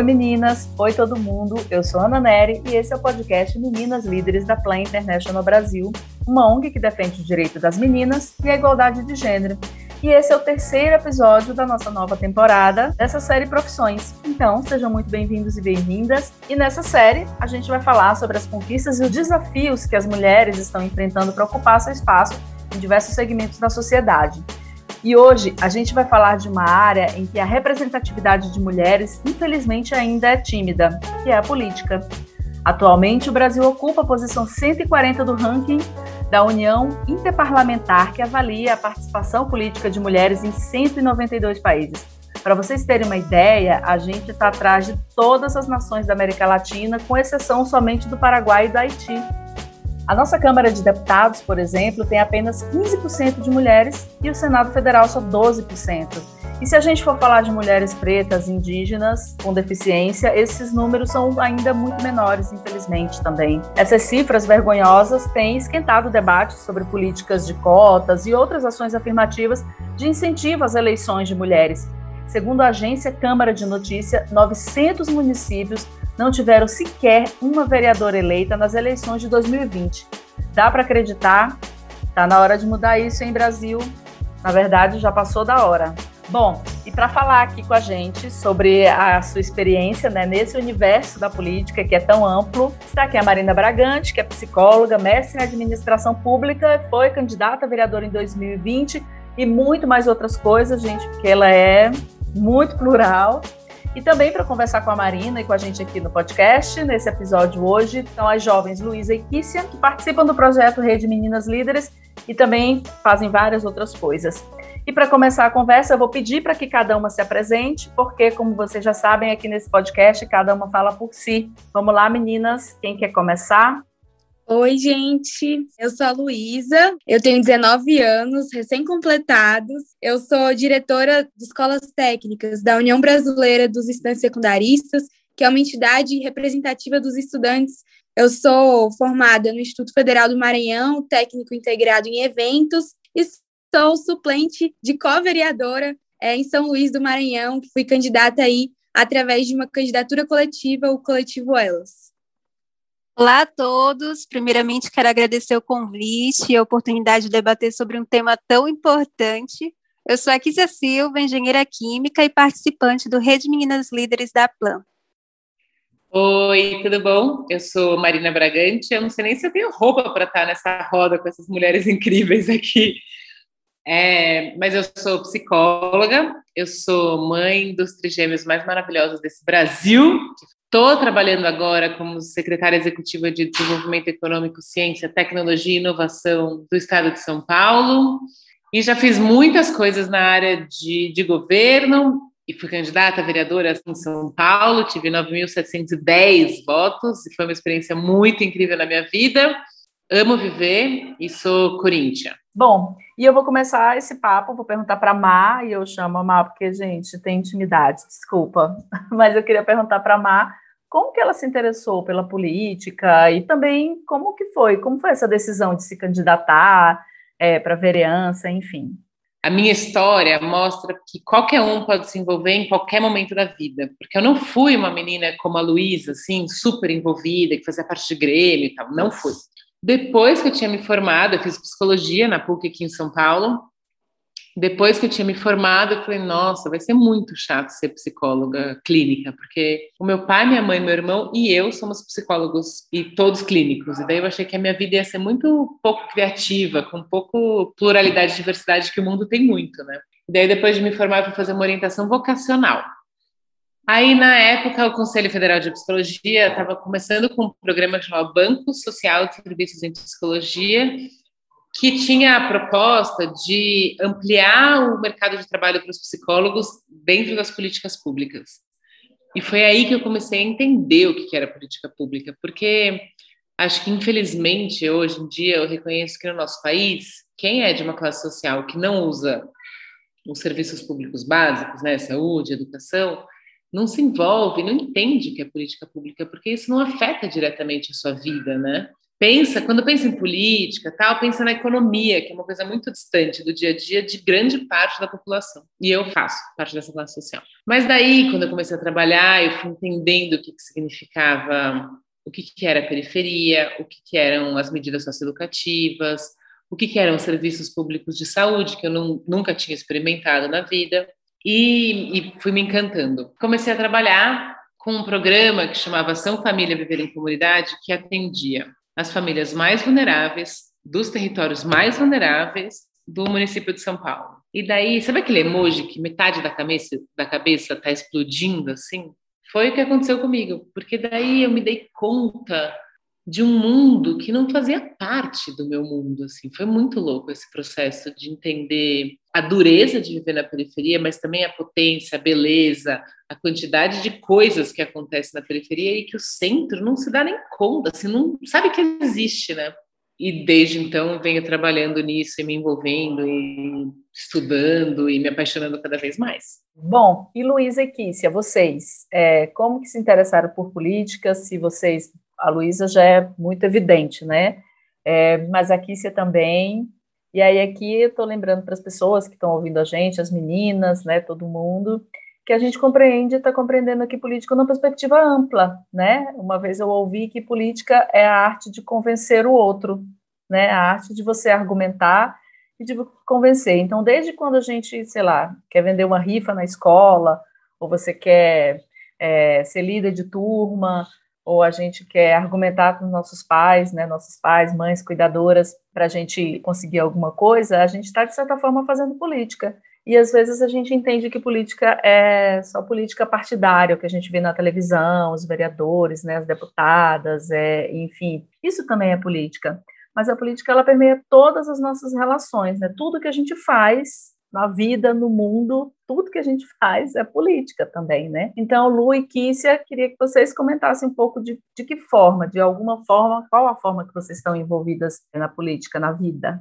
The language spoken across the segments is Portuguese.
Oi meninas, oi todo mundo, eu sou Ana Neri e esse é o podcast Meninas Líderes da Plan International Brasil, uma ONG que defende o direito das meninas e a igualdade de gênero. E esse é o terceiro episódio da nossa nova temporada dessa série Profissões. Então, sejam muito bem-vindos e bem-vindas. E nessa série, a gente vai falar sobre as conquistas e os desafios que as mulheres estão enfrentando para ocupar seu espaço em diversos segmentos da sociedade. E hoje a gente vai falar de uma área em que a representatividade de mulheres, infelizmente, ainda é tímida, que é a política. Atualmente, o Brasil ocupa a posição 140 do ranking da União Interparlamentar, que avalia a participação política de mulheres em 192 países. Para vocês terem uma ideia, a gente está atrás de todas as nações da América Latina, com exceção somente do Paraguai e do Haiti. A nossa Câmara de Deputados, por exemplo, tem apenas 15% de mulheres e o Senado Federal só 12%. E se a gente for falar de mulheres pretas, indígenas, com deficiência, esses números são ainda muito menores, infelizmente, também. Essas cifras vergonhosas têm esquentado o debate sobre políticas de cotas e outras ações afirmativas de incentivo às eleições de mulheres. Segundo a agência Câmara de Notícia, 900 municípios não tiveram sequer uma vereadora eleita nas eleições de 2020. Dá para acreditar? Tá na hora de mudar isso em Brasil. Na verdade, já passou da hora. Bom, e para falar aqui com a gente sobre a sua experiência né, nesse universo da política que é tão amplo, está aqui a Marina Bragante, que é psicóloga, mestre em administração pública, foi candidata a vereadora em 2020 e muito mais outras coisas, gente, porque ela é muito plural. E também para conversar com a Marina e com a gente aqui no podcast, nesse episódio hoje, estão as jovens Luísa e Kícia, que participam do projeto Rede Meninas Líderes e também fazem várias outras coisas. E para começar a conversa, eu vou pedir para que cada uma se apresente, porque, como vocês já sabem, aqui nesse podcast, cada uma fala por si. Vamos lá, meninas, quem quer começar? Oi, gente. Eu sou a Luísa, eu tenho 19 anos, recém-completados. Eu sou diretora de escolas técnicas da União Brasileira dos Estudantes Secundaristas, que é uma entidade representativa dos estudantes. Eu sou formada no Instituto Federal do Maranhão, técnico integrado em eventos, e sou suplente de co-vereadora é, em São Luís do Maranhão, que fui candidata aí através de uma candidatura coletiva, o Coletivo Elas. Olá a todos. Primeiramente, quero agradecer o convite e a oportunidade de debater sobre um tema tão importante. Eu sou a Kísia Silva, engenheira química e participante do Rede Meninas Líderes da Plan. Oi, tudo bom? Eu sou Marina Bragante. Eu não sei nem se eu tenho roupa para estar nessa roda com essas mulheres incríveis aqui, é, mas eu sou psicóloga, eu sou mãe dos trigêmeos mais maravilhosos desse Brasil. Estou trabalhando agora como secretária executiva de Desenvolvimento Econômico, Ciência, Tecnologia e Inovação do Estado de São Paulo. E já fiz muitas coisas na área de, de governo e fui candidata a vereadora em São Paulo. Tive 9.710 votos e foi uma experiência muito incrível na minha vida. Amo viver e sou coríntia. Bom, e eu vou começar esse papo, vou perguntar para a Má, e eu chamo a Má porque, gente, tem intimidade, desculpa, mas eu queria perguntar para a Má como que ela se interessou pela política e também como que foi, como foi essa decisão de se candidatar é, para vereança, enfim. A minha história mostra que qualquer um pode se envolver em qualquer momento da vida, porque eu não fui uma menina como a Luísa, assim, super envolvida, que fazia parte de Grêmio e tal, não fui. Depois que eu tinha me formado, eu fiz psicologia na PUC aqui em São Paulo. Depois que eu tinha me formado, eu falei, nossa, vai ser muito chato ser psicóloga clínica, porque o meu pai, minha mãe, meu irmão e eu somos psicólogos e todos clínicos. E daí eu achei que a minha vida ia ser muito pouco criativa, com pouco pluralidade e diversidade que o mundo tem muito, né? E daí depois de me formar, eu fui fazer uma orientação vocacional. Aí, na época, o Conselho Federal de Psicologia estava começando com um programa chamado Banco Social de Serviços em Psicologia, que tinha a proposta de ampliar o mercado de trabalho para os psicólogos dentro das políticas públicas. E foi aí que eu comecei a entender o que era política pública, porque acho que, infelizmente, hoje em dia, eu reconheço que no nosso país, quem é de uma classe social que não usa os serviços públicos básicos, né, saúde, educação, não se envolve, não entende o que é política pública, porque isso não afeta diretamente a sua vida, né? pensa, quando pensa em política, tal, pensa na economia, que é uma coisa muito distante do dia a dia de grande parte da população. E eu faço parte dessa classe social. Mas daí, quando eu comecei a trabalhar, eu fui entendendo o que, que significava, o que, que era periferia, o que, que eram as medidas socioeducativas, o que, que eram os serviços públicos de saúde, que eu não, nunca tinha experimentado na vida, e, e fui me encantando. Comecei a trabalhar com um programa que chamava Ação Família Viver em Comunidade, que atendia as famílias mais vulneráveis, dos territórios mais vulneráveis do município de São Paulo. E daí, sabe aquele emoji que metade da cabeça da cabeça está explodindo assim? Foi o que aconteceu comigo, porque daí eu me dei conta de um mundo que não fazia parte do meu mundo, assim. Foi muito louco esse processo de entender a dureza de viver na periferia, mas também a potência, a beleza, a quantidade de coisas que acontecem na periferia e que o centro não se dá nem conta, assim, não sabe que existe, né? E desde então venho trabalhando nisso e me envolvendo e estudando e me apaixonando cada vez mais. Bom, e Luísa e Kícia, vocês, é, como que se interessaram por política? Se vocês, a Luísa já é muito evidente, né? É, mas a Kícia também. E aí aqui eu estou lembrando para as pessoas que estão ouvindo a gente, as meninas, né, todo mundo, que a gente compreende, está compreendendo aqui política numa perspectiva ampla, né? Uma vez eu ouvi que política é a arte de convencer o outro, né? A arte de você argumentar e de convencer. Então, desde quando a gente, sei lá, quer vender uma rifa na escola, ou você quer é, ser líder de turma, ou a gente quer argumentar com nossos pais, né, nossos pais, mães, cuidadoras, para a gente conseguir alguma coisa, a gente está, de certa forma, fazendo política. E às vezes a gente entende que política é só política partidária, o que a gente vê na televisão, os vereadores, né, as deputadas, é, enfim, isso também é política. Mas a política ela permeia todas as nossas relações, né? Tudo que a gente faz na vida, no mundo, tudo que a gente faz é política também, né? Então, Lu e Kícia, queria que vocês comentassem um pouco de, de que forma, de alguma forma, qual a forma que vocês estão envolvidas na política, na vida?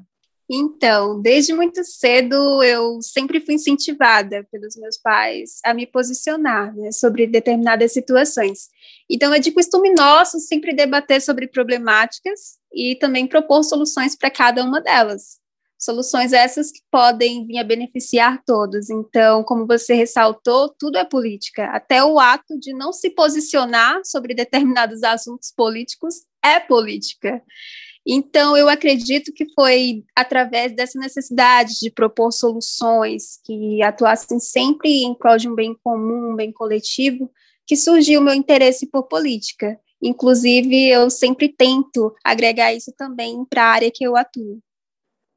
Então, desde muito cedo eu sempre fui incentivada pelos meus pais a me posicionar né, sobre determinadas situações. Então, é de costume nosso sempre debater sobre problemáticas e também propor soluções para cada uma delas. Soluções essas que podem vir a beneficiar todos. Então, como você ressaltou, tudo é política. Até o ato de não se posicionar sobre determinados assuntos políticos é política. Então, eu acredito que foi através dessa necessidade de propor soluções que atuassem sempre em prol de um bem comum, um bem coletivo, que surgiu o meu interesse por política. Inclusive, eu sempre tento agregar isso também para a área que eu atuo.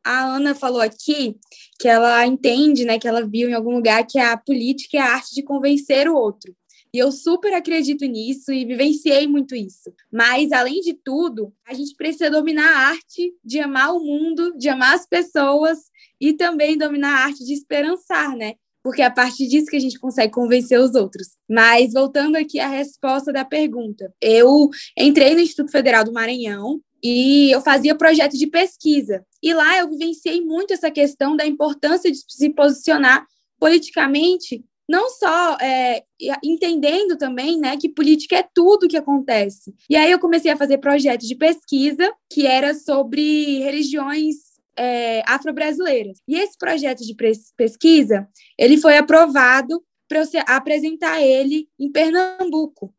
A Ana falou aqui que ela entende, né, que ela viu em algum lugar que a política é a arte de convencer o outro. E eu super acredito nisso e vivenciei muito isso. Mas, além de tudo, a gente precisa dominar a arte de amar o mundo, de amar as pessoas e também dominar a arte de esperançar, né? Porque é a partir disso que a gente consegue convencer os outros. Mas, voltando aqui à resposta da pergunta, eu entrei no Instituto Federal do Maranhão e eu fazia projeto de pesquisa. E lá eu vivenciei muito essa questão da importância de se posicionar politicamente não só é, entendendo também, né, que política é tudo que acontece. E aí eu comecei a fazer projetos de pesquisa que era sobre religiões é, afro-brasileiras. E esse projeto de pesquisa, ele foi aprovado para eu apresentar ele em Pernambuco.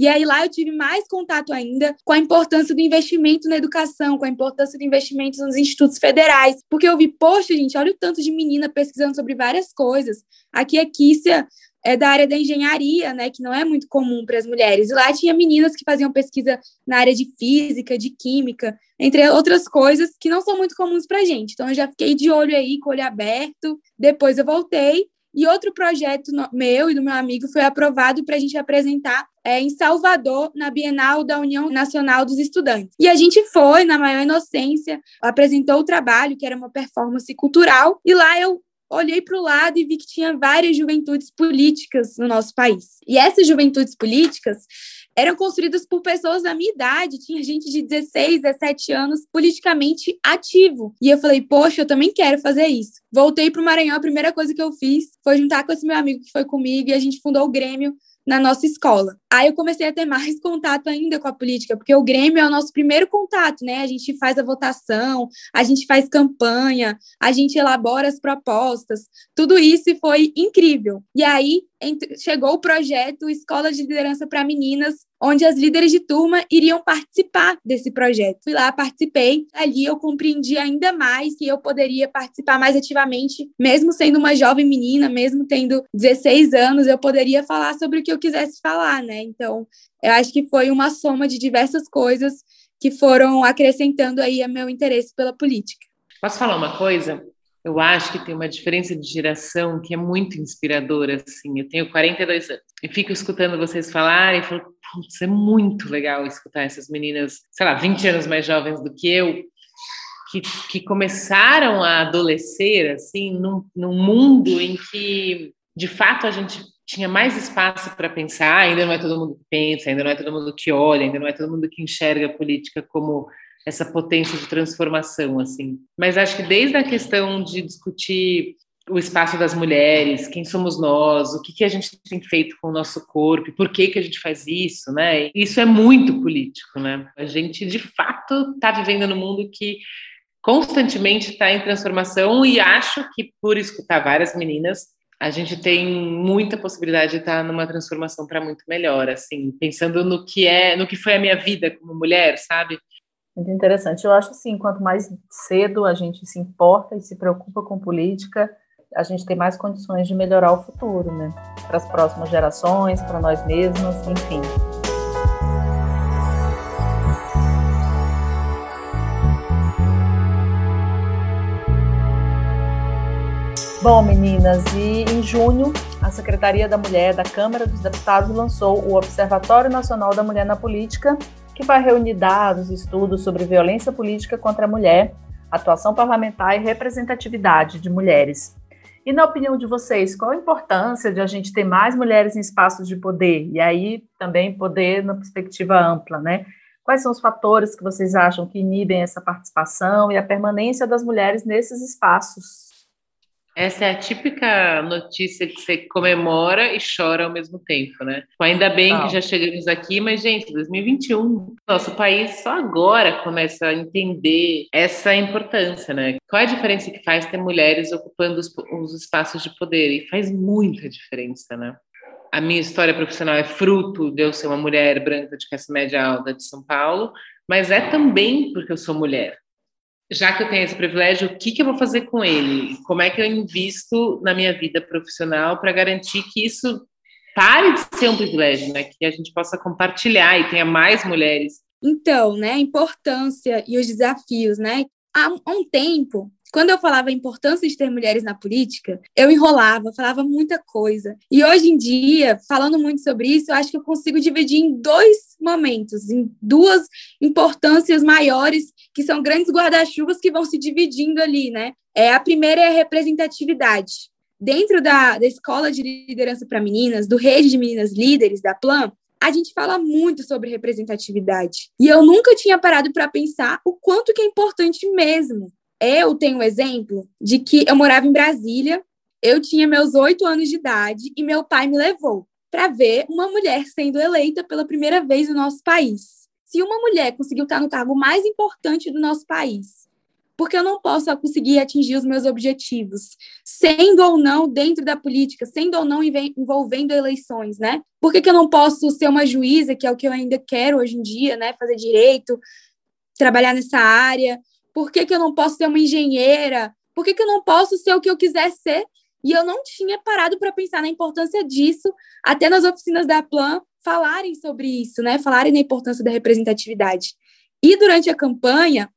E aí lá eu tive mais contato ainda com a importância do investimento na educação, com a importância do investimento nos institutos federais, porque eu vi, poxa, gente, olha o tanto de menina pesquisando sobre várias coisas. Aqui a Kícia é da área da engenharia, né, que não é muito comum para as mulheres. E lá tinha meninas que faziam pesquisa na área de física, de química, entre outras coisas que não são muito comuns para a gente. Então eu já fiquei de olho aí, com o olho aberto. Depois eu voltei e outro projeto meu e do meu amigo foi aprovado para a gente apresentar é, em Salvador, na Bienal da União Nacional dos Estudantes. E a gente foi, na maior inocência, apresentou o trabalho, que era uma performance cultural, e lá eu olhei para o lado e vi que tinha várias juventudes políticas no nosso país. E essas juventudes políticas eram construídas por pessoas da minha idade, tinha gente de 16, 17 anos politicamente ativo. E eu falei, poxa, eu também quero fazer isso. Voltei para o Maranhão, a primeira coisa que eu fiz foi juntar com esse meu amigo que foi comigo e a gente fundou o Grêmio na nossa escola. Aí eu comecei a ter mais contato ainda com a política, porque o Grêmio é o nosso primeiro contato, né? A gente faz a votação, a gente faz campanha, a gente elabora as propostas, tudo isso foi incrível. E aí chegou o projeto Escola de Liderança para Meninas, onde as líderes de turma iriam participar desse projeto. Fui lá, participei. Ali eu compreendi ainda mais que eu poderia participar mais ativamente, mesmo sendo uma jovem menina, mesmo tendo 16 anos, eu poderia falar sobre o que eu quisesse falar, né? Então, eu acho que foi uma soma de diversas coisas que foram acrescentando aí meu interesse pela política. Posso falar uma coisa? Eu acho que tem uma diferença de geração que é muito inspiradora, assim. Eu tenho 42 anos e fico escutando vocês falarem e falo, putz, é muito legal escutar essas meninas, sei lá, 20 anos mais jovens do que eu, que, que começaram a adolescer, assim, num, num mundo em que, de fato, a gente tinha mais espaço para pensar, ainda não é todo mundo que pensa, ainda não é todo mundo que olha, ainda não é todo mundo que enxerga a política como essa potência de transformação, assim. Mas acho que desde a questão de discutir o espaço das mulheres, quem somos nós, o que, que a gente tem feito com o nosso corpo, por que, que a gente faz isso, né? Isso é muito político, né? A gente, de fato, está vivendo num mundo que constantemente está em transformação e acho que, por escutar várias meninas, a gente tem muita possibilidade de estar numa transformação para muito melhor, assim, pensando no que é, no que foi a minha vida como mulher, sabe? Muito interessante. Eu acho assim, quanto mais cedo a gente se importa e se preocupa com política, a gente tem mais condições de melhorar o futuro, né? Para as próximas gerações, para nós mesmos, enfim. Bom, meninas, e em junho, a Secretaria da Mulher da Câmara dos Deputados lançou o Observatório Nacional da Mulher na Política, que vai reunir dados, estudos sobre violência política contra a mulher, atuação parlamentar e representatividade de mulheres. E na opinião de vocês, qual a importância de a gente ter mais mulheres em espaços de poder? E aí também poder na perspectiva ampla, né? Quais são os fatores que vocês acham que inibem essa participação e a permanência das mulheres nesses espaços? Essa é a típica notícia que você comemora e chora ao mesmo tempo, né? Ainda bem que já chegamos aqui, mas, gente, 2021, nosso país só agora começa a entender essa importância, né? Qual é a diferença que faz ter mulheres ocupando os, os espaços de poder? E faz muita diferença, né? A minha história profissional é fruto de eu ser uma mulher branca de classe média alta de São Paulo, mas é também porque eu sou mulher já que eu tenho esse privilégio, o que, que eu vou fazer com ele? Como é que eu invisto na minha vida profissional para garantir que isso pare de ser um privilégio, né? Que a gente possa compartilhar e tenha mais mulheres. Então, né, a importância e os desafios, né? Há um tempo, quando eu falava a importância de ter mulheres na política, eu enrolava, falava muita coisa. E hoje em dia, falando muito sobre isso, eu acho que eu consigo dividir em dois momentos, em duas importâncias maiores, que são grandes guarda-chuvas que vão se dividindo ali, né? É, a primeira é a representatividade. Dentro da, da Escola de Liderança para Meninas, do Rede de Meninas Líderes, da Plan, a gente fala muito sobre representatividade. E eu nunca tinha parado para pensar o quanto que é importante mesmo. Eu tenho um exemplo de que eu morava em Brasília, eu tinha meus oito anos de idade e meu pai me levou para ver uma mulher sendo eleita pela primeira vez no nosso país. Se uma mulher conseguiu estar no cargo mais importante do nosso país, porque eu não posso conseguir atingir os meus objetivos, sendo ou não dentro da política, sendo ou não envolvendo eleições, né? Por que, que eu não posso ser uma juíza, que é o que eu ainda quero hoje em dia, né? Fazer direito, trabalhar nessa área, por que, que eu não posso ser uma engenheira? Por que, que eu não posso ser o que eu quiser ser? E eu não tinha parado para pensar na importância disso, até nas oficinas da Plan falarem sobre isso, né? Falarem da importância da representatividade. E durante a campanha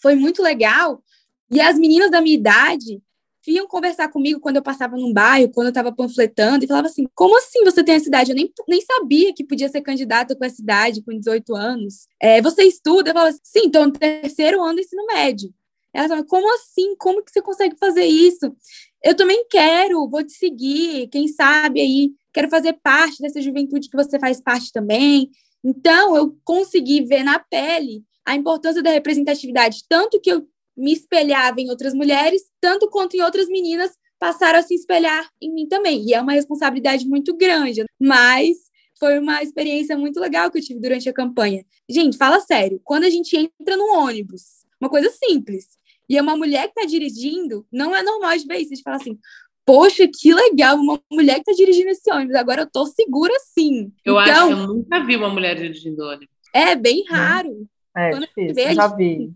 foi muito legal. E as meninas da minha idade vinham conversar comigo quando eu passava num bairro, quando eu estava panfletando, e falava assim: como assim você tem essa idade? Eu nem, nem sabia que podia ser candidata com essa idade, com 18 anos. É, você estuda? Eu falava assim: sim, estou no terceiro ano do ensino médio. Ela falava: como assim? Como que você consegue fazer isso? Eu também quero, vou te seguir, quem sabe aí, quero fazer parte dessa juventude que você faz parte também. Então, eu consegui ver na pele a importância da representatividade, tanto que eu me espelhava em outras mulheres, tanto quanto em outras meninas passaram a se espelhar em mim também. E é uma responsabilidade muito grande, mas foi uma experiência muito legal que eu tive durante a campanha. Gente, fala sério, quando a gente entra no ônibus, uma coisa simples, e é uma mulher que está dirigindo, não é normal às vezes, a gente fala assim, poxa, que legal, uma mulher que está dirigindo esse ônibus, agora eu tô segura sim. Eu então, acho que eu nunca vi uma mulher dirigindo ônibus. É bem raro. É, Quando difícil, vê, já vi.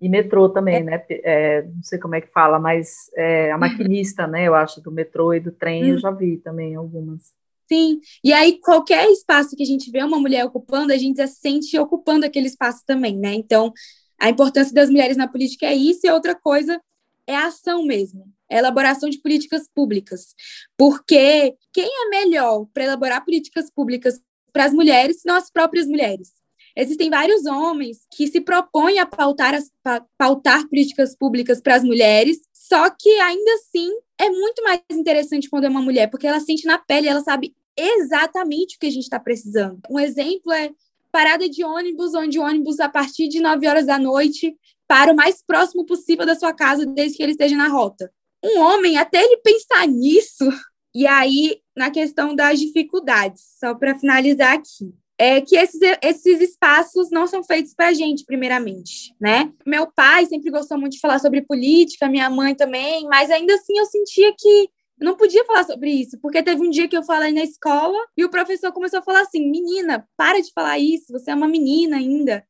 E metrô também, é. né? É, não sei como é que fala, mas é, a maquinista, né? Eu acho, do metrô e do trem, eu hum. já vi também algumas. Sim, e aí qualquer espaço que a gente vê uma mulher ocupando, a gente se sente ocupando aquele espaço também, né? Então, a importância das mulheres na política é isso, e outra coisa é a ação mesmo, é a elaboração de políticas públicas. Porque quem é melhor para elaborar políticas públicas para as mulheres, não as próprias mulheres. Existem vários homens que se propõem a pautar, as, pautar políticas públicas para as mulheres, só que ainda assim é muito mais interessante quando é uma mulher, porque ela sente na pele, ela sabe exatamente o que a gente está precisando. Um exemplo é parada de ônibus, onde o ônibus, a partir de 9 horas da noite, para o mais próximo possível da sua casa, desde que ele esteja na rota. Um homem, até ele pensar nisso, e aí, na questão das dificuldades, só para finalizar aqui é que esses, esses espaços não são feitos para a gente, primeiramente, né? Meu pai sempre gostou muito de falar sobre política, minha mãe também, mas ainda assim eu sentia que não podia falar sobre isso, porque teve um dia que eu falei na escola e o professor começou a falar assim: menina, para de falar isso, você é uma menina ainda.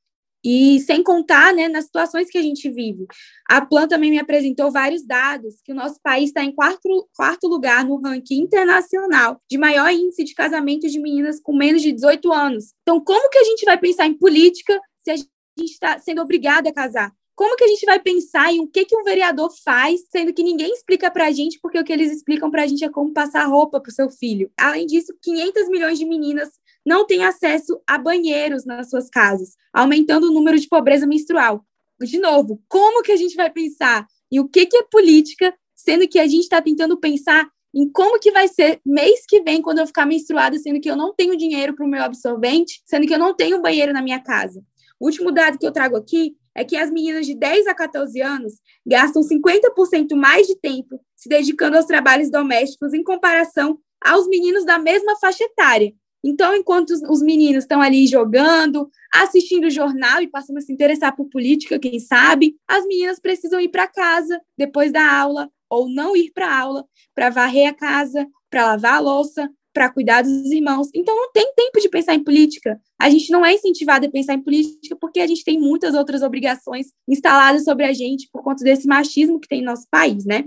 E sem contar né, nas situações que a gente vive. A Plan também me apresentou vários dados que o nosso país está em quarto, quarto lugar no ranking internacional de maior índice de casamento de meninas com menos de 18 anos. Então, como que a gente vai pensar em política se a gente está sendo obrigada a casar? Como que a gente vai pensar em o que, que um vereador faz, sendo que ninguém explica para a gente, porque o que eles explicam para a gente é como passar roupa para o seu filho? Além disso, 500 milhões de meninas não têm acesso a banheiros nas suas casas, aumentando o número de pobreza menstrual. De novo, como que a gente vai pensar em o que, que é política, sendo que a gente está tentando pensar em como que vai ser mês que vem quando eu ficar menstruada, sendo que eu não tenho dinheiro para o meu absorvente, sendo que eu não tenho banheiro na minha casa. O último dado que eu trago aqui é que as meninas de 10 a 14 anos gastam 50% mais de tempo se dedicando aos trabalhos domésticos em comparação aos meninos da mesma faixa etária. Então, enquanto os meninos estão ali jogando, assistindo o jornal e passando a se interessar por política, quem sabe, as meninas precisam ir para casa depois da aula ou não ir para aula para varrer a casa, para lavar a louça, para cuidar dos irmãos. Então, não tem tempo de pensar em política. A gente não é incentivado a pensar em política porque a gente tem muitas outras obrigações instaladas sobre a gente por conta desse machismo que tem no nosso país, né?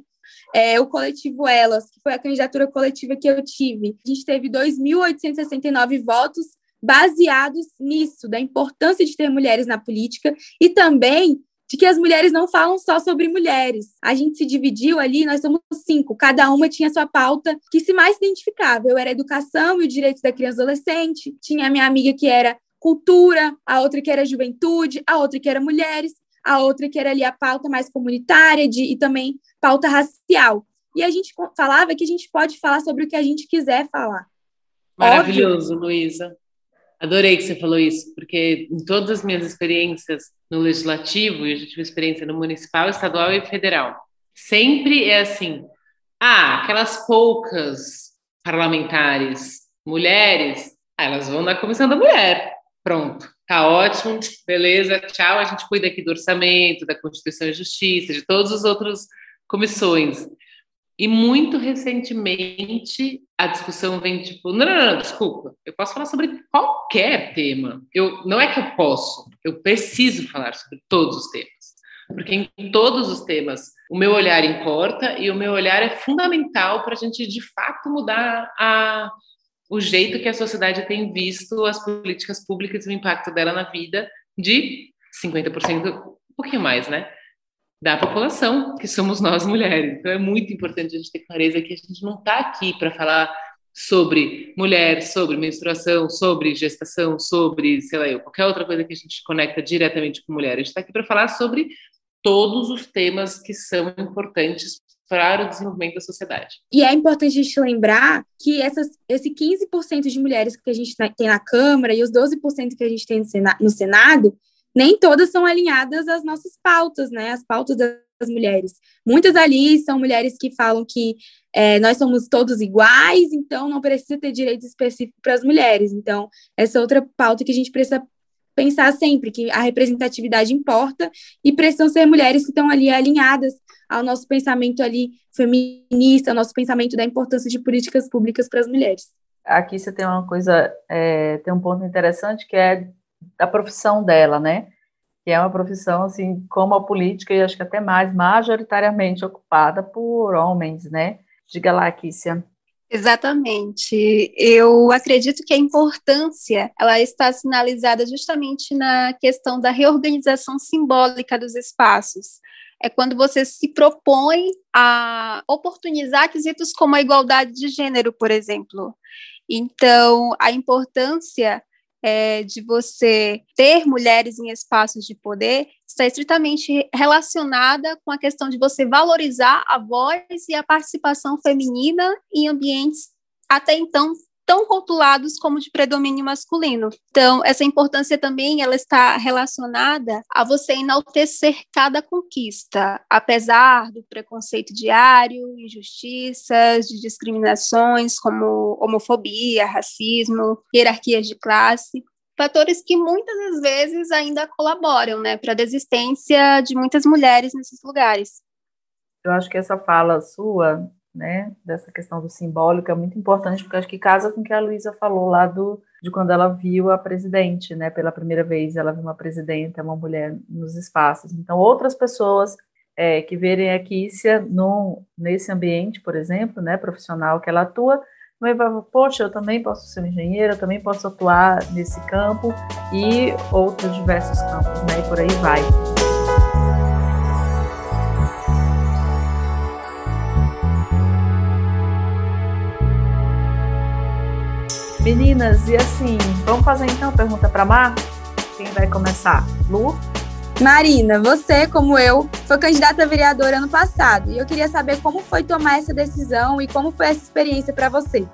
É, o coletivo Elas, que foi a candidatura coletiva que eu tive. A gente teve 2.869 votos baseados nisso, da importância de ter mulheres na política e também de que as mulheres não falam só sobre mulheres. A gente se dividiu ali, nós somos cinco, cada uma tinha sua pauta que se mais identificava. Eu era educação e o direito da criança e adolescente, tinha a minha amiga que era cultura, a outra que era juventude, a outra que era mulheres, a outra que era ali a pauta mais comunitária de, e também pauta racial. E a gente falava que a gente pode falar sobre o que a gente quiser falar. Maravilhoso. Luísa. Adorei que você falou isso, porque em todas as minhas experiências no legislativo, e eu já tive experiência no municipal, estadual e federal, sempre é assim: ah, aquelas poucas parlamentares mulheres, ah, elas vão na comissão da mulher. Pronto, tá ótimo, beleza, tchau. A gente cuida aqui do orçamento, da Constituição e Justiça, de todos os outros comissões. E muito recentemente a discussão vem tipo, não, não, não, desculpa, eu posso falar sobre qualquer tema. Eu não é que eu posso, eu preciso falar sobre todos os temas. Porque em todos os temas o meu olhar importa e o meu olhar é fundamental para a gente de fato mudar a, o jeito que a sociedade tem visto as políticas públicas e o impacto dela na vida de 50%, um pouquinho mais, né? da população, que somos nós mulheres. Então é muito importante a gente ter clareza que a gente não está aqui para falar sobre mulher, sobre menstruação, sobre gestação, sobre, sei lá, eu, qualquer outra coisa que a gente conecta diretamente com mulher. A gente está aqui para falar sobre todos os temas que são importantes para o desenvolvimento da sociedade. E é importante a gente lembrar que essas, esse 15% de mulheres que a gente tem na Câmara e os 12% que a gente tem no Senado, nem todas são alinhadas às nossas pautas, né? As pautas das mulheres. Muitas ali são mulheres que falam que é, nós somos todos iguais, então não precisa ter direitos específicos para as mulheres. Então, essa é outra pauta que a gente precisa pensar sempre, que a representatividade importa e precisam ser mulheres que estão ali alinhadas ao nosso pensamento ali feminista, ao nosso pensamento da importância de políticas públicas para as mulheres. Aqui você tem uma coisa, é, tem um ponto interessante que é a profissão dela, né? Que é uma profissão, assim, como a política, e acho que até mais, majoritariamente ocupada por homens, né? Diga lá, Kícia. Exatamente. Eu acredito que a importância ela está sinalizada justamente na questão da reorganização simbólica dos espaços. É quando você se propõe a oportunizar quesitos como a igualdade de gênero, por exemplo. Então, a importância é, de você ter mulheres em espaços de poder está estritamente relacionada com a questão de você valorizar a voz e a participação feminina em ambientes até então tão rotulados como de predomínio masculino. Então, essa importância também ela está relacionada a você enaltecer cada conquista, apesar do preconceito diário, injustiças, de discriminações como homofobia, racismo, hierarquias de classe fatores que muitas das vezes ainda colaboram, né, para a desistência de muitas mulheres nesses lugares. Eu acho que essa fala sua, né, dessa questão do simbólico é muito importante, porque acho que casa com o que a Luísa falou lá do, de quando ela viu a presidente, né, pela primeira vez, ela viu uma presidenta, uma mulher nos espaços. Então, outras pessoas é, que verem a Kícia no, nesse ambiente, por exemplo, né, profissional que ela atua, vai falar, poxa, eu também posso ser engenheira, eu também posso atuar nesse campo e outros diversos campos, né? E por aí vai. Meninas, e assim, vamos fazer então a pergunta para Mar? Quem vai começar? Lu? Marina, você, como eu, foi candidata a vereadora ano passado e eu queria saber como foi tomar essa decisão e como foi essa experiência para você.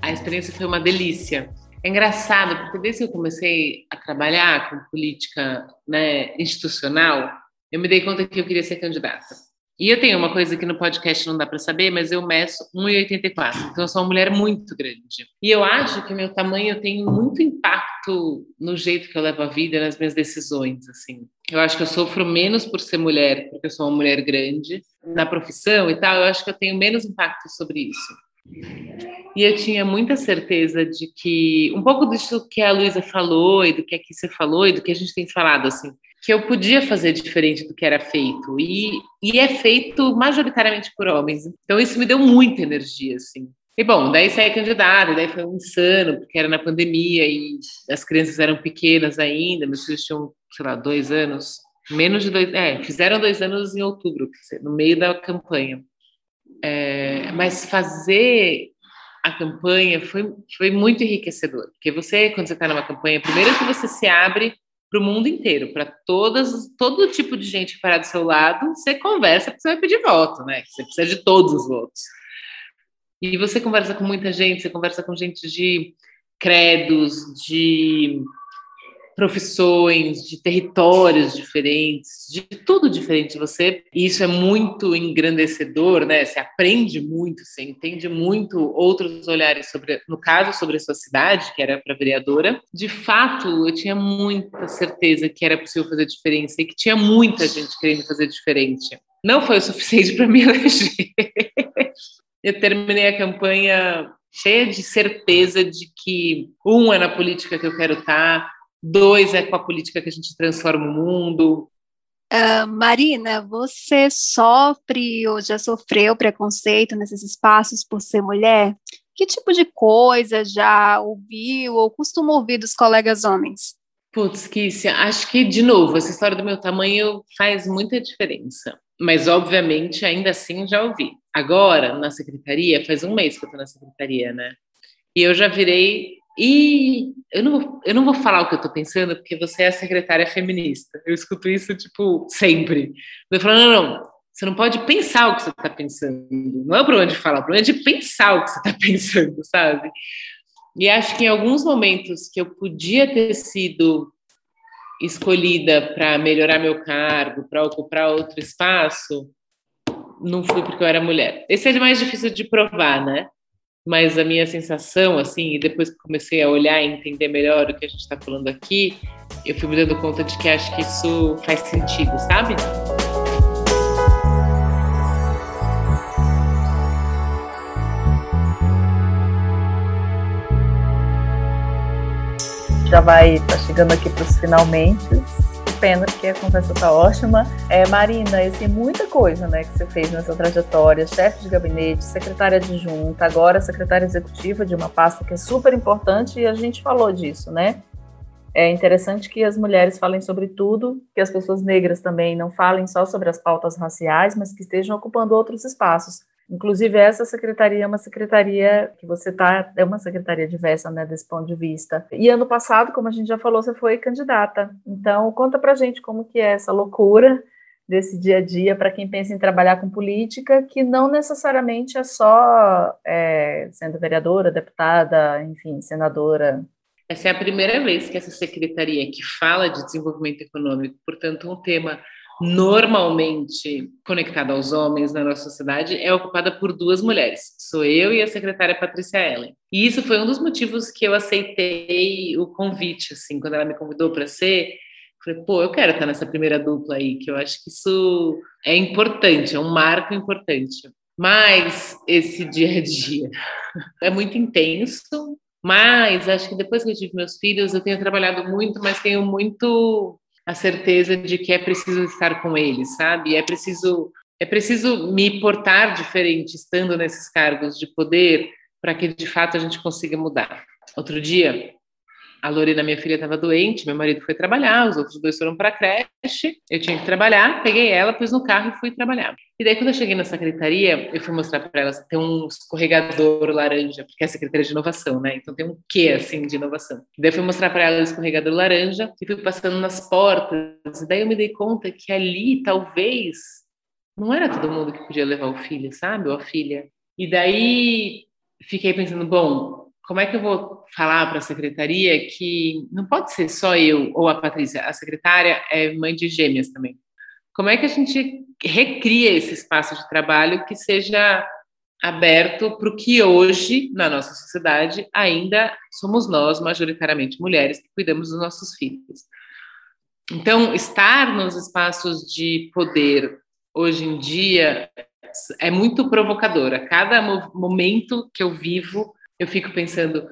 A experiência foi uma delícia. É engraçado, porque desde que eu comecei a trabalhar com política né, institucional, eu me dei conta que eu queria ser candidata. E eu tenho uma coisa que no podcast não dá para saber, mas eu meço 1,84. Então eu sou uma mulher muito grande. E eu acho que meu tamanho tem muito impacto no jeito que eu levo a vida, nas minhas decisões, assim. Eu acho que eu sofro menos por ser mulher, porque eu sou uma mulher grande, na profissão e tal, eu acho que eu tenho menos impacto sobre isso. E eu tinha muita certeza de que, um pouco disso que a Luísa falou, e do que aqui você falou, e do que a gente tem falado, assim, que eu podia fazer diferente do que era feito. E, e é feito majoritariamente por homens. Então isso me deu muita energia, assim. E bom, daí saí candidata, daí foi um insano, porque era na pandemia e as crianças eram pequenas ainda, meus filhos tinham, sei lá, dois anos, menos de dois, é, fizeram dois anos em outubro, no meio da campanha. É, mas fazer a campanha foi, foi muito enriquecedor, porque você, quando você está numa campanha, primeiro que você se abre para o mundo inteiro, para todas, todo tipo de gente que parar do seu lado, você conversa porque você vai pedir voto, né? Você precisa de todos os votos. E você conversa com muita gente, você conversa com gente de credos, de profissões, de territórios diferentes, de tudo diferente de você. E isso é muito engrandecedor, né? Você aprende muito, você entende muito outros olhares sobre, no caso, sobre a sua cidade, que era para vereadora. De fato, eu tinha muita certeza que era possível fazer diferença e que tinha muita gente querendo fazer diferente. Não foi o suficiente para me eleger. eu terminei a campanha cheia de certeza de que um é na política que eu quero estar, Dois é com a política que a gente transforma o mundo. Uh, Marina, você sofre ou já sofreu preconceito nesses espaços por ser mulher? Que tipo de coisa já ouviu ou costuma ouvir dos colegas homens? Putz, Kícia, acho que, de novo, essa história do meu tamanho faz muita diferença. Mas, obviamente, ainda assim, já ouvi. Agora, na secretaria, faz um mês que eu estou na secretaria, né? E eu já virei e eu não, vou, eu não vou falar o que eu estou pensando, porque você é a secretária feminista. Eu escuto isso, tipo, sempre. Eu falo, não, não, você não pode pensar o que você está pensando. Não é o problema de falar, o problema é de pensar o que você está pensando, sabe? E acho que em alguns momentos que eu podia ter sido escolhida para melhorar meu cargo, para ocupar outro espaço, não fui porque eu era mulher. Esse é mais difícil de provar, né? Mas a minha sensação, assim, e depois que comecei a olhar e entender melhor o que a gente está falando aqui, eu fui me dando conta de que acho que isso faz sentido, sabe? já vai tá chegando aqui para os finalmente. Pena que a conversa está ótima. É, Marina, assim, muita coisa né, que você fez nessa trajetória, chefe de gabinete, secretária adjunta, agora secretária executiva de uma pasta que é super importante e a gente falou disso, né? É interessante que as mulheres falem sobre tudo, que as pessoas negras também não falem só sobre as pautas raciais, mas que estejam ocupando outros espaços. Inclusive, essa secretaria é uma secretaria que você está, é uma secretaria diversa, né, desse ponto de vista. E ano passado, como a gente já falou, você foi candidata. Então, conta pra gente como que é essa loucura desse dia a dia para quem pensa em trabalhar com política, que não necessariamente é só é, sendo vereadora, deputada, enfim, senadora. Essa é a primeira vez que essa secretaria que fala de desenvolvimento econômico, portanto, um tema normalmente conectada aos homens na nossa sociedade é ocupada por duas mulheres. Sou eu e a secretária Patrícia Ellen. E isso foi um dos motivos que eu aceitei o convite, assim, quando ela me convidou para ser. Falei, pô, eu quero estar nessa primeira dupla aí, que eu acho que isso é importante, é um marco importante. Mas esse dia a dia é muito intenso, mas acho que depois que eu tive meus filhos, eu tenho trabalhado muito, mas tenho muito a certeza de que é preciso estar com eles, sabe? É preciso é preciso me portar diferente estando nesses cargos de poder para que de fato a gente consiga mudar. Outro dia, a Lorena, minha filha, estava doente, meu marido foi trabalhar, os outros dois foram para a creche, eu tinha que trabalhar, peguei ela, pus no carro e fui trabalhar. E daí, quando eu cheguei na secretaria, eu fui mostrar para ela, tem um escorregador laranja, porque é a secretaria de inovação, né? Então tem um quê, assim, de inovação. E daí eu fui mostrar para ela o escorregador laranja e fui passando nas portas, e daí eu me dei conta que ali, talvez, não era todo mundo que podia levar o filho, sabe? Ou a filha. E daí fiquei pensando, bom, como é que eu vou falar para a secretaria que não pode ser só eu ou a Patrícia, a secretária é mãe de gêmeas também. Como é que a gente recria esse espaço de trabalho que seja aberto para o que hoje, na nossa sociedade, ainda somos nós, majoritariamente mulheres, que cuidamos dos nossos filhos. Então, estar nos espaços de poder hoje em dia é muito provocadora. Cada momento que eu vivo eu fico pensando,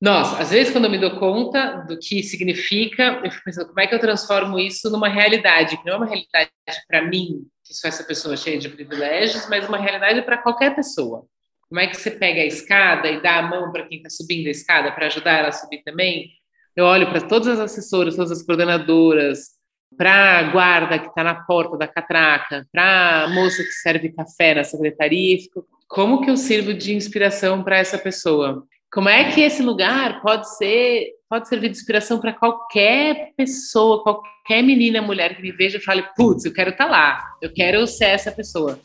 nossa, às vezes quando eu me dou conta do que significa, eu fico pensando como é que eu transformo isso numa realidade, que não é uma realidade para mim, que sou essa pessoa cheia de privilégios, mas uma realidade para qualquer pessoa. Como é que você pega a escada e dá a mão para quem está subindo a escada para ajudar ela a subir também? Eu olho para todas as assessoras, todas as coordenadoras, para a guarda que está na porta da catraca, para a moça que serve café na secretaria, e fico, como que eu sirvo de inspiração para essa pessoa? Como é que esse lugar pode ser, pode servir de inspiração para qualquer pessoa, qualquer menina, mulher que me veja e fale, putz, eu quero estar tá lá, eu quero ser essa pessoa.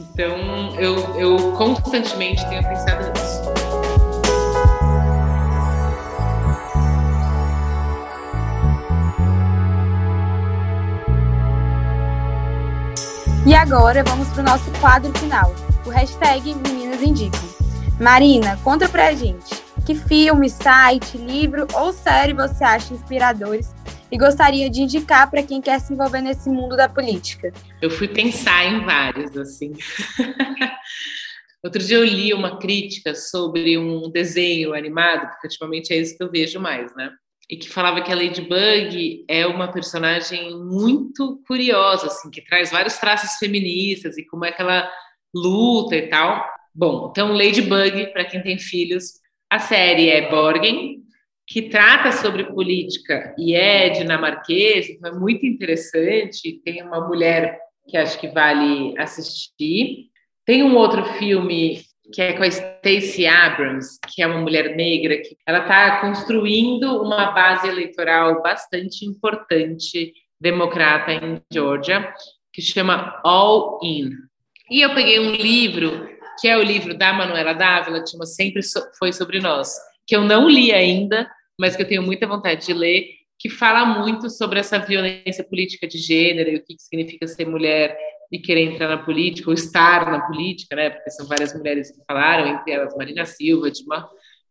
Então, eu, eu constantemente tenho pensado nisso. E agora vamos para o nosso quadro final hashtag Meninas Indicam. Marina, conta pra gente. Que filme, site, livro ou série você acha inspiradores e gostaria de indicar para quem quer se envolver nesse mundo da política? Eu fui pensar em vários, assim. Outro dia eu li uma crítica sobre um desenho animado, porque ultimamente é isso que eu vejo mais, né? E que falava que a Ladybug é uma personagem muito curiosa, assim, que traz vários traços feministas e como é que ela luta e tal. Bom, então Ladybug, para quem tem filhos, a série é Borgen, que trata sobre política e é dinamarquês, então é muito interessante. Tem uma mulher que acho que vale assistir. Tem um outro filme que é com a Stacey Abrams, que é uma mulher negra, que ela está construindo uma base eleitoral bastante importante democrata em Georgia, que chama All In. E eu peguei um livro, que é o livro da Manuela Dávila, que chama Sempre Foi Sobre Nós, que eu não li ainda, mas que eu tenho muita vontade de ler, que fala muito sobre essa violência política de gênero e o que significa ser mulher e querer entrar na política, ou estar na política, né? Porque são várias mulheres que falaram, entre elas Marina Silva, Dilma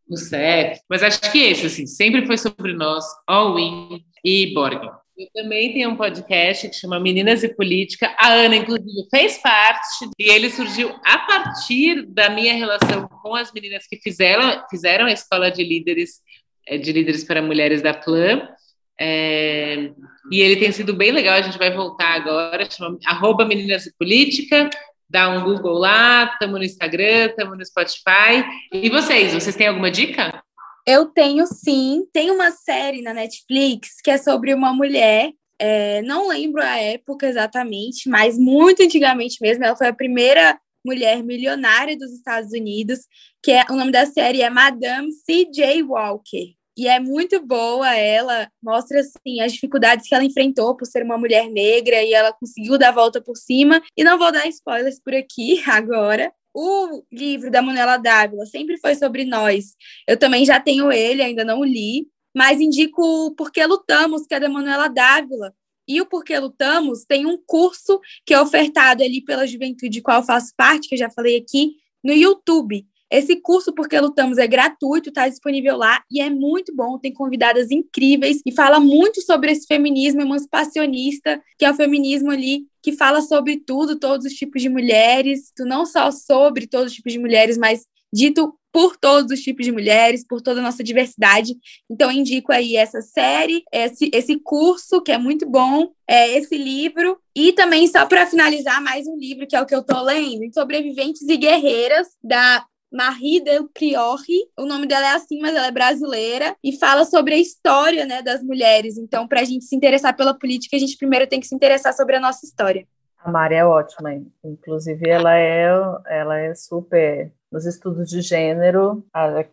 Rousseff. Mas acho que esse, assim, sempre foi sobre nós, All In e Borgen. Eu também tenho um podcast que chama Meninas e Política. A Ana, inclusive, fez parte e ele surgiu a partir da minha relação com as meninas que fizeram, fizeram a escola de líderes eh, de líderes para mulheres da Plan. É, e ele tem sido bem legal. A gente vai voltar agora. Chama arroba Meninas e Política. Dá um Google lá. Estamos no Instagram, estamos no Spotify. E vocês? Vocês têm alguma dica? Eu tenho sim. Tem uma série na Netflix que é sobre uma mulher. É, não lembro a época exatamente, mas muito antigamente mesmo. Ela foi a primeira mulher milionária dos Estados Unidos, que é o nome da série é Madame C.J. Walker. E é muito boa ela, mostra assim as dificuldades que ela enfrentou por ser uma mulher negra e ela conseguiu dar a volta por cima. E não vou dar spoilers por aqui agora, o livro da Manuela Dávila sempre foi sobre nós. Eu também já tenho ele, ainda não li, mas indico o Porquê Lutamos, que é da Manuela Dávila. E o Porquê Lutamos tem um curso que é ofertado ali pela juventude, qual eu faço parte, que eu já falei aqui, no YouTube. Esse curso Porque Lutamos é gratuito, está disponível lá e é muito bom. Tem convidadas incríveis e fala muito sobre esse feminismo emancipacionista, que é o feminismo ali que fala sobre tudo, todos os tipos de mulheres, não só sobre todos os tipos de mulheres, mas dito por todos os tipos de mulheres, por toda a nossa diversidade. Então, indico aí essa série, esse, esse curso, que é muito bom, é, esse livro, e também, só para finalizar, mais um livro, que é o que eu estou lendo, Sobreviventes e Guerreiras, da Marie Del Priori, o nome dela é assim, mas ela é brasileira, e fala sobre a história né, das mulheres. Então, para a gente se interessar pela política, a gente primeiro tem que se interessar sobre a nossa história. A Mari é ótima, inclusive ela é, ela é super nos estudos de gênero,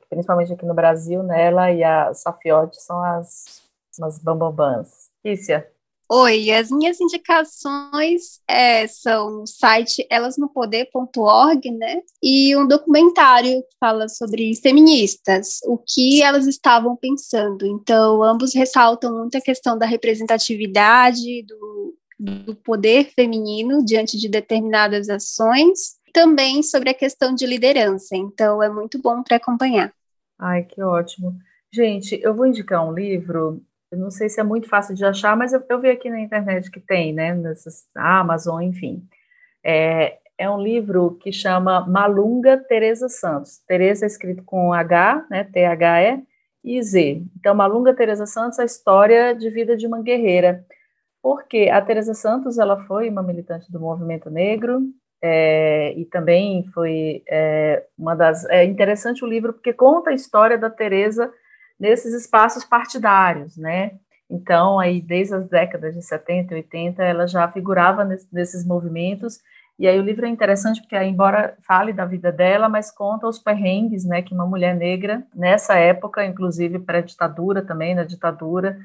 principalmente aqui no Brasil, né? Ela e a Safiotti são as, as bambambãs. Kícia, Oi, as minhas indicações é, são o site elasnopoder.org, né? E um documentário que fala sobre feministas, o que elas estavam pensando. Então, ambos ressaltam muito a questão da representatividade, do, do poder feminino diante de determinadas ações, também sobre a questão de liderança. Então, é muito bom para acompanhar. Ai, que ótimo. Gente, eu vou indicar um livro eu não sei se é muito fácil de achar, mas eu, eu vi aqui na internet que tem, né? Nessas Amazon, enfim. É, é um livro que chama Malunga Teresa Santos. Teresa é escrito com H, né? T-H-E e Z. Então, Malunga Teresa Santos, a história de vida de uma guerreira. Porque a Teresa Santos, ela foi uma militante do movimento negro, é, e também foi é, uma das. É interessante o livro porque conta a história da Teresa nesses espaços partidários, né? Então, aí, desde as décadas de 70 e 80, ela já figurava nesse, nesses movimentos, e aí o livro é interessante porque, embora fale da vida dela, mas conta os perrengues, né, que uma mulher negra, nessa época, inclusive pré-ditadura também, na ditadura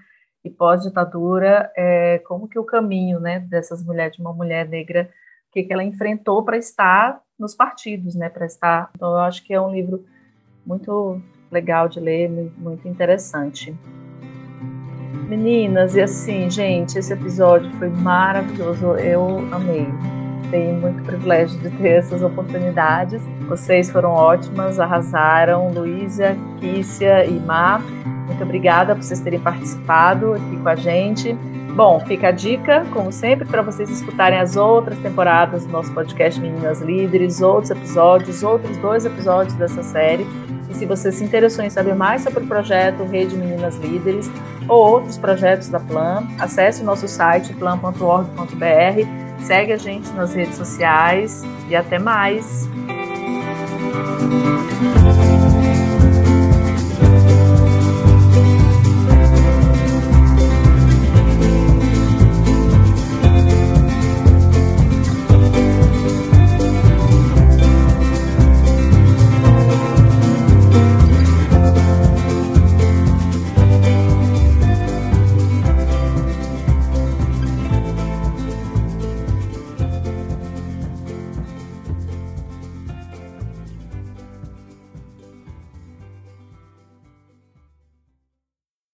e pós-ditadura, é, como que o caminho, né, dessas mulheres, de uma mulher negra, o que, que ela enfrentou para estar nos partidos, né, para estar, então eu acho que é um livro muito legal de ler, muito interessante. Meninas, e assim, gente, esse episódio foi maravilhoso, eu amei. Tenho muito privilégio de ter essas oportunidades. Vocês foram ótimas, arrasaram, Luísa, Kícia e Má. Muito obrigada por vocês terem participado aqui com a gente. Bom, fica a dica, como sempre, para vocês escutarem as outras temporadas do nosso podcast Meninas Líderes, outros episódios, outros dois episódios dessa série. E se você se interessou em saber mais sobre o projeto Rede Meninas Líderes ou outros projetos da Plan, acesse o nosso site plan.org.br, segue a gente nas redes sociais e até mais.